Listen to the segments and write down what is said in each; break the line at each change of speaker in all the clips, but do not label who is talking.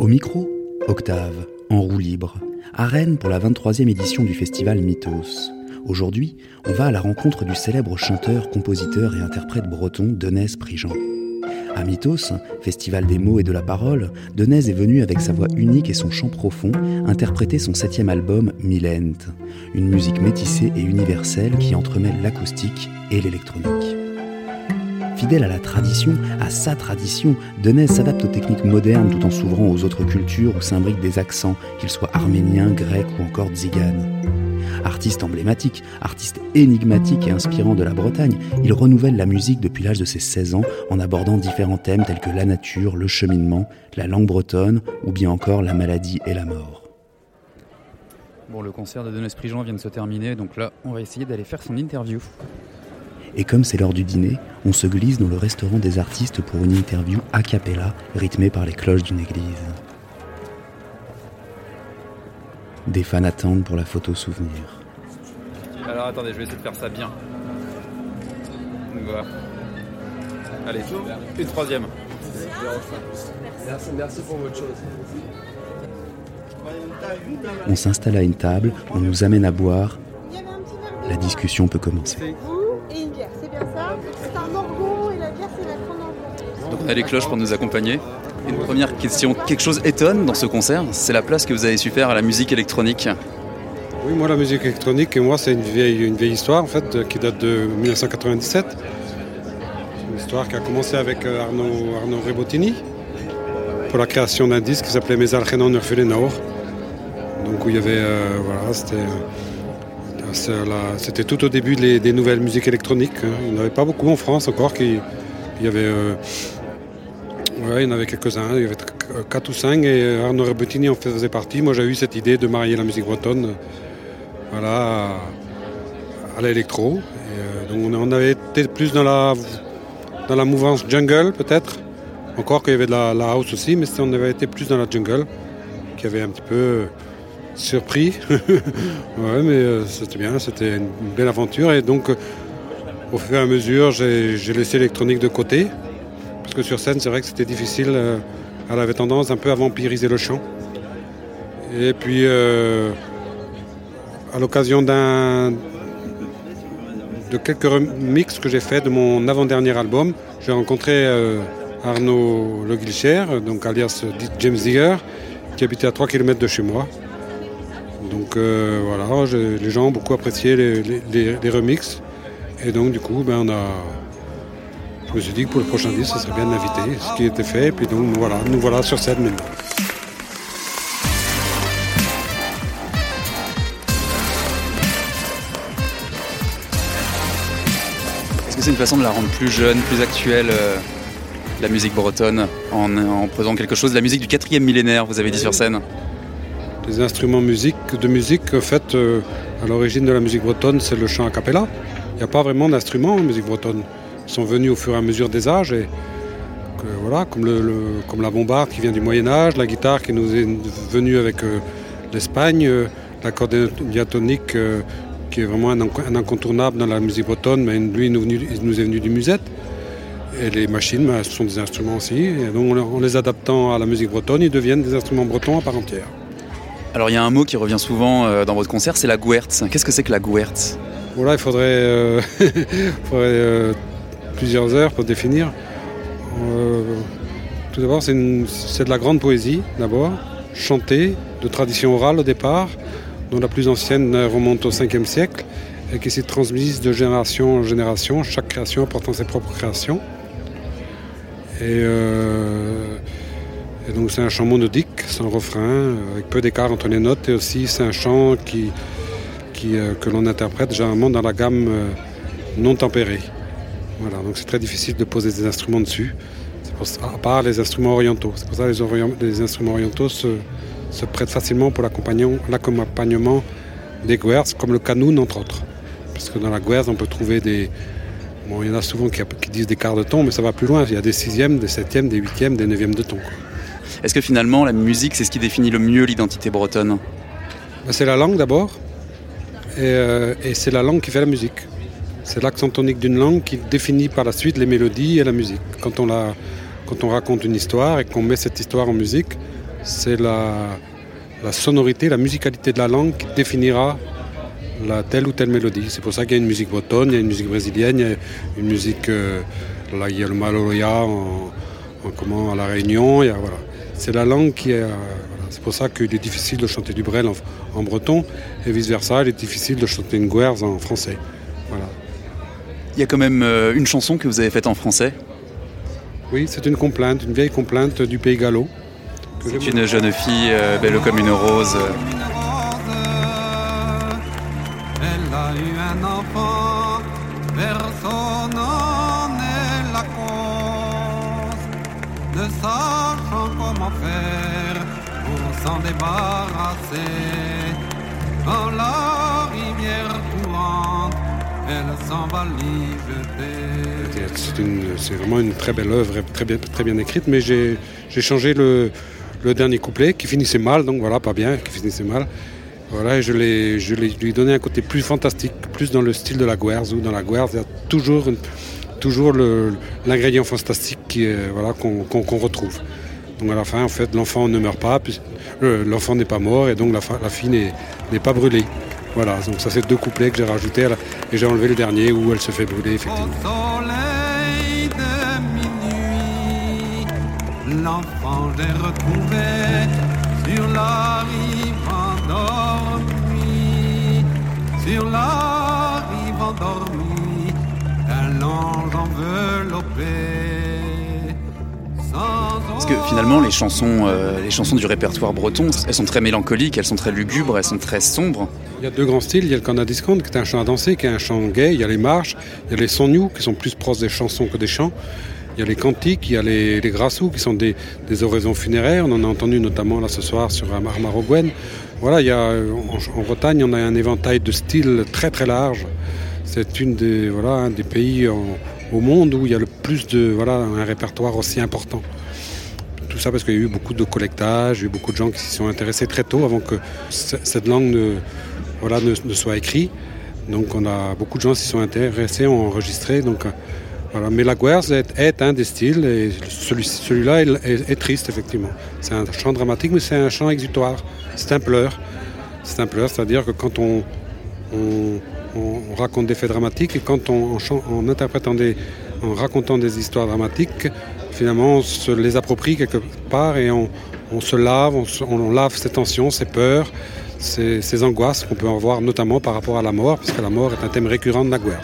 Au micro, Octave, en roue libre, à Rennes pour la 23e édition du festival Mythos. Aujourd'hui, on va à la rencontre du célèbre chanteur, compositeur et interprète breton Denez Prigent. À Mythos, festival des mots et de la parole, Denez est venu avec sa voix unique et son chant profond interpréter son septième album Milent, une musique métissée et universelle qui entremêle l'acoustique et l'électronique. Fidèle à la tradition, à sa tradition, Denez s'adapte aux techniques modernes tout en s'ouvrant aux autres cultures où s'imbriquent des accents, qu'ils soient arméniens, grecs ou encore tziganes. Artiste emblématique, artiste énigmatique et inspirant de la Bretagne, il renouvelle la musique depuis l'âge de ses 16 ans en abordant différents thèmes tels que la nature, le cheminement, la langue bretonne ou bien encore la maladie et la mort.
Bon, le concert de Denis Prigent vient de se terminer, donc là, on va essayer d'aller faire son interview.
Et comme c'est l'heure du dîner, on se glisse dans le restaurant des artistes pour une interview a cappella rythmée par les cloches d'une église. Des fans attendent pour la photo souvenir.
Alors attendez, je vais essayer de faire ça bien. Voilà. Allez, une troisième.
Merci, merci pour votre chose.
On s'installe à une table, on nous amène à boire. La discussion peut commencer.
A les cloches pour nous accompagner. Une première question, quelque chose étonne dans ce concert, c'est la place que vous avez su faire à la musique électronique.
Oui, moi la musique électronique, moi c'est une vieille, une vieille histoire en fait euh, qui date de 1997. Une histoire qui a commencé avec euh, Arnaud, Arnaud Rebottini pour la création d'un disque qui s'appelait Mes Algenon Nord. Donc où il y avait, euh, voilà, c'était, tout au début des, nouvelles musiques électroniques. hein. Il n'y en avait pas beaucoup en France encore. Qui, il y avait, ouais, il y en avait quelques-uns. Il y avait 4 ou 5 et Arnaud Rebottini en faisait partie. Moi j'ai eu cette idée de marier la musique bretonne, voilà, à, l'électro. Euh, donc on, avait été plus dans la, dans la mouvance jungle peut-être. Encore qu'il y avait de la, house aussi, mais on avait été plus dans la jungle, qui avait un petit peu surpris. ouais, mais euh, c'était bien, c'était une belle aventure. Et donc, euh, au fur et à mesure, j'ai laissé l'électronique de côté. Parce que sur scène, c'est vrai que c'était difficile. euh, elle avait tendance un peu à vampiriser le chant. Et puis, euh, à l'occasion d'un de quelques remixes que j'ai fait de mon avant-dernier album, j'ai rencontré euh, Arnaud Le Guilcher, donc alias James Digger, qui habitait à 3 km de chez moi. Donc voilà, les gens ont beaucoup apprécié les remixes. Et donc du coup, ben, on a, je me suis dit que pour le prochain disque, ce serait bien de l'inviter, ce qui était fait. Et puis donc voilà, nous voilà sur scène maintenant.
Est-ce que c'est une façon de la rendre plus jeune, plus actuelle, euh, la musique bretonne, en, en posant quelque chose de la musique du quatrième millénaire, vous avez dit sur scène?
Les instruments musique, de musique, en fait, euh, à l'origine de la musique bretonne, c'est le chant a cappella. Il n'y a pas vraiment d'instruments en musique bretonne. Sont venus au fur et à mesure des âges et que, voilà, comme, le, le- comme la bombarde qui vient du Moyen Âge, la guitare qui nous est venue avec euh, l'Espagne, euh, l'accordéon diatonique euh, qui est vraiment un, un incontournable dans la musique bretonne, mais lui il nous, il nous est venu du musette. Et les machines, ben, ce sont des instruments aussi. Et donc en les adaptant à la musique bretonne, ils deviennent des instruments bretons à part entière.
Alors il y a un mot qui revient souvent euh, dans votre concert, c'est la gouertz. Qu'est-ce que c'est que la gouertz
Bon là, il faudrait, euh, faudrait, euh, plusieurs heures pour définir. Euh, tout d'abord, c'est de la grande poésie, d'abord, chantée, de tradition orale au départ, dont la plus ancienne remonte au 5e siècle, et qui s'est transmise de génération en génération, chaque création apportant ses propres créations. Euh, et donc c'est un chant monodique, sans refrain, avec peu d'écart entre les notes, et aussi c'est un chant qui, euh, que l'on interprète généralement dans la gamme non tempérée. Voilà, donc c'est très difficile de poser des instruments dessus, C'est pour ça- à part les instruments orientaux. C'est pour ça que les, instruments orientaux se, se prêtent facilement pour l'accompagnement des guerres, comme le canoun entre autres. Parce que dans la guerre, on peut trouver des... Bon, il y en a souvent qui, qui disent des quarts de ton, mais ça va plus loin. Il y a des sixièmes, des septièmes, des huitièmes, des neuvièmes de ton.
Est-ce que finalement la musique c'est ce qui définit le mieux l'identité bretonne?
Ben, C'est la langue d'abord, et, euh, et c'est la langue qui fait la musique. C'est l'accent tonique d'une langue qui définit par la suite les mélodies et la musique. Quand on, raconte une histoire et qu'on met cette histoire en musique, c'est la, sonorité, la musicalité de la langue qui définira la telle ou telle mélodie. C'est pour ça qu'il y a une musique bretonne, il y a une musique brésilienne, il y a une musique. là, il y a le maloya en, en comment, à La Réunion. C'est la langue qui est. euh. C'est pour ça qu'il est difficile de chanter du brel en, en breton et vice-versa, il est difficile de chanter une guerre en français. Voilà.
Il y a quand même euh, une chanson que vous avez faite en français.
Oui, c'est une complainte, une vieille complainte du pays gallo.
C'est une jeune fille euh, belle comme une rose.
Elle a eu un enfant, personne n'en est la cause. Ne sachant comment faire pour s'en débarrasser. Dans la rivière elle s'en va.
C'est vraiment une très belle œuvre, très bien, écrite, mais j'ai changé le, dernier couplet qui finissait mal, donc voilà, pas bien, qui finissait mal. Voilà, je, lui ai donné un côté plus fantastique, plus dans le style de la Guerre, où dans la Guerre, il y a toujours, l'ingrédient fantastique qu'on retrouve. Donc à la fin, en fait, l'enfant ne meurt pas, le- l'enfant n'est pas mort, et donc la, fille n'est pas brûlée. Voilà, donc ça c'est deux couplets que j'ai rajoutés, la- et j'ai enlevé le dernier où elle se fait brûler, effectivement.
Au soleil de minuit, l'enfant j'ai retrouvé sur la rive endormie, sur la rive endormie, un ange enveloppé. Sans
Parce que finalement, les chansons, euh, les chansons du répertoire breton, elles sont très mélancoliques, elles sont très lugubres, elles sont très sombres.
Il y a deux grands styles. Il y a le canadiscount qui est un chant à danser, qui est un chant gay. Il y a les marches, il y a les sons qui sont plus proches des chansons que des chants. Il y a les cantiques, il y a les, les grassous qui sont des, des oraisons funéraires. On en a entendu notamment là ce soir sur Amar Marogwen. Voilà, il y a, en, Bretagne, on a un éventail de styles très très large. C'est une des voilà un des pays au monde où il y a le plus de voilà un répertoire aussi important. Tout ça parce qu'il y a eu beaucoup de collectage, il y a eu beaucoup de gens qui s'y sont intéressés très tôt avant que cette langue ne, voilà, ne, soit écrite. Donc on a beaucoup de gens qui sont intéressés, ont enregistré. Donc, euh, voilà. Mais la guerre est, un des styles et celui- celui-là est, est- est triste effectivement. C'est un chant dramatique mais c'est un chant exutoire. C'est un pleur. C'est un pleur, c'est-à-dire que quand on, on, on raconte des faits dramatiques et quand on, en, interprétant des, en racontant des histoires dramatiques, finalement on se les approprie quelque part et on, on se lave, on, on lave ces tensions, ces peurs, ces, ces angoisses qu'on peut avoir notamment par rapport à la mort, puisque la mort est un thème récurrent de la guerre.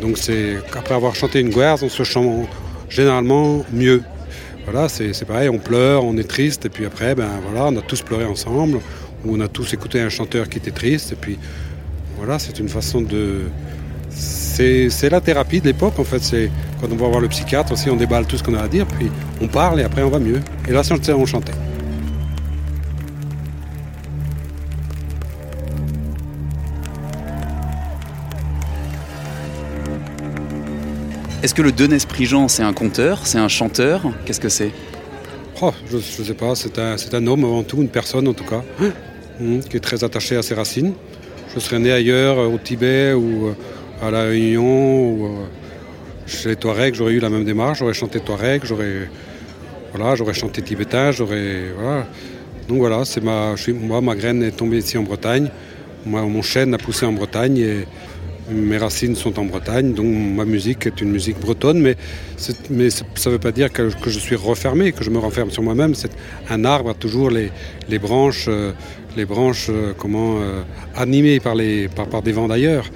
Donc c'est qu'après avoir chanté une guerre, on se chante généralement mieux. Voilà, c'est pareil, on pleure, on est triste, et puis après, ben voilà, on a tous pleuré ensemble, ou on a tous écouté un chanteur qui était triste, et puis voilà, c'est une façon de. C'est la thérapie de l'époque, en fait. C'est quand on va voir le psychiatre aussi, on déballe tout ce qu'on a à dire, puis on parle, et après on va mieux. Et là, on chantait.
Est-ce que le Denis Prigent, c'est un conteur, c'est un chanteur? Qu'est-ce que c'est?
Oh, je ne sais pas, c'est un, un homme avant tout, une personne en tout cas, hum, qui est très attaché à ses racines. Je serais né ailleurs, euh, au Tibet ou euh, à La Réunion ou euh, chez les Touaregs, j'aurais eu la même démarche, j'aurais chanté Touareg, j'aurais voilà, j'aurais chanté tibétain, j'aurais voilà. Donc voilà, c'est ma, je suis- moi ma graine est tombée ici en Bretagne, moi, mon chêne a poussé en Bretagne et mes racines sont en Bretagne, donc ma musique est une musique bretonne, mais, ça ne veut pas dire que, que je suis refermé, que je me renferme sur moi-même. C'est un arbre a toujours les, les branches, euh, les branches euh, comment euh, animées par, les, par, par des vents d'ailleurs.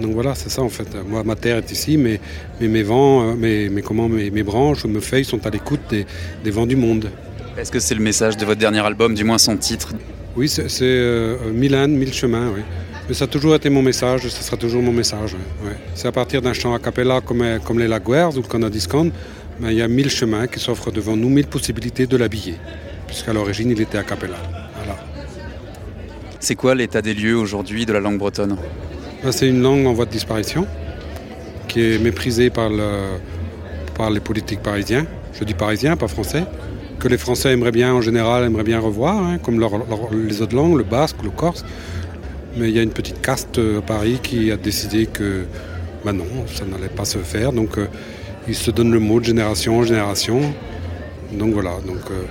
Donc voilà, c'est ça en fait. Moi, ma terre est ici, mais, mais mes vents, euh, mes, mes, comment, mes, mes branches, mes feuilles sont à l'écoute des, des vents du monde.
Est-ce que c'est le message de votre dernier album, du moins son titre?
Oui, c'est euh, mille ânes, mille chemins, oui. Mais ça a toujours été mon message, et ce sera toujours mon message. ouais, ouais. C'est à partir d'un chant a cappella comme, euh, comme les Laguerres ou le Canadiscan, mais il y a mille chemins qui s'offrent devant nous, mille possibilités de l'habiller, puisqu'à l'origine il était a cappella. Voilà.
C'est quoi l'état des lieux aujourd'hui de la langue bretonne?
Ben, C'est une langue en voie de disparition, qui est méprisée par, le- par les politiques parisiens. Je dis parisiens, pas français. Que les Français aimeraient bien, en général, aimeraient bien revoir, hein, comme leur- leur- les autres langues, le basque, le corse. Mais il y a une petite caste euh, à Paris qui a décidé que ben non, ça n'allait pas se faire. Donc euh, ils se donnent le mot de génération en génération. Donc voilà. Donc, euh,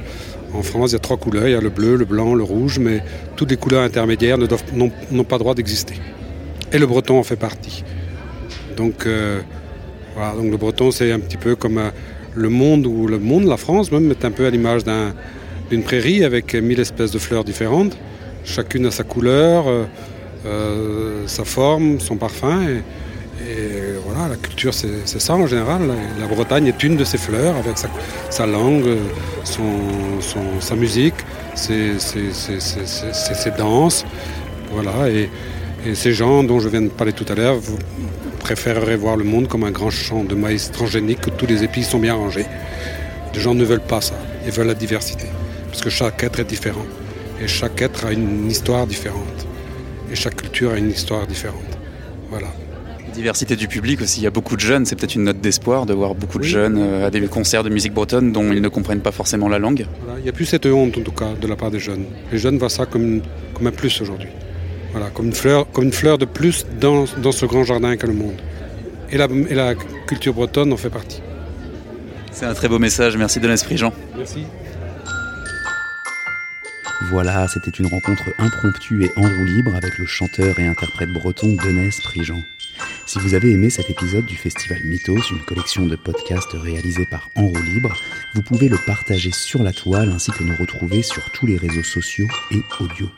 En France, il y a trois couleurs, il y a le bleu, le blanc, le rouge, mais toutes les couleurs intermédiaires n'ont pas droit d'exister. Et le breton en fait partie. Donc, voilà, donc le breton, c'est un petit peu comme le monde, ou le monde, la France même, est un peu à l'image d'une prairie avec mille espèces de fleurs différentes. Chacune a sa couleur, euh, sa forme, son parfum. Et, et voilà, la culture, c'est ça en général. La Bretagne est une de ces fleurs avec sa, langue, son, sa musique, ses, danses. Voilà, et, ces gens dont je viens de parler tout à l'heure, préféreraient voir le monde comme un grand champ de maïs transgénique où tous les épis sont bien rangés. Les gens ne veulent pas ça, ils veulent la diversité. Parce que chaque être est différent. Et chaque être a une histoire différente. Et chaque culture a une histoire différente. Voilà
diversité du public aussi. Il y a beaucoup de jeunes. C'est peut-être une note d'espoir de voir beaucoup de jeunes euh, à des concerts de musique bretonne dont ils ne comprennent pas forcément la langue.
il n'y a plus cette honte en tout cas de la part des jeunes. Les jeunes voient ça comme, comme un plus aujourd'hui. Voilà, comme une fleur, comme une fleur de plus dans, dans ce grand jardin qu'est le monde. Et la, et la culture bretonne en fait partie.
C'est un très beau message. Merci de l'esprit, Jean.
Merci.
Voilà, c'était une rencontre impromptue et en roue libre avec le chanteur et interprète breton Denis Prigent. Si vous avez aimé cet épisode du Festival Mythos, une collection de podcasts réalisés par En roue libre, vous pouvez le partager sur la toile ainsi que nous retrouver sur tous les réseaux sociaux et audio.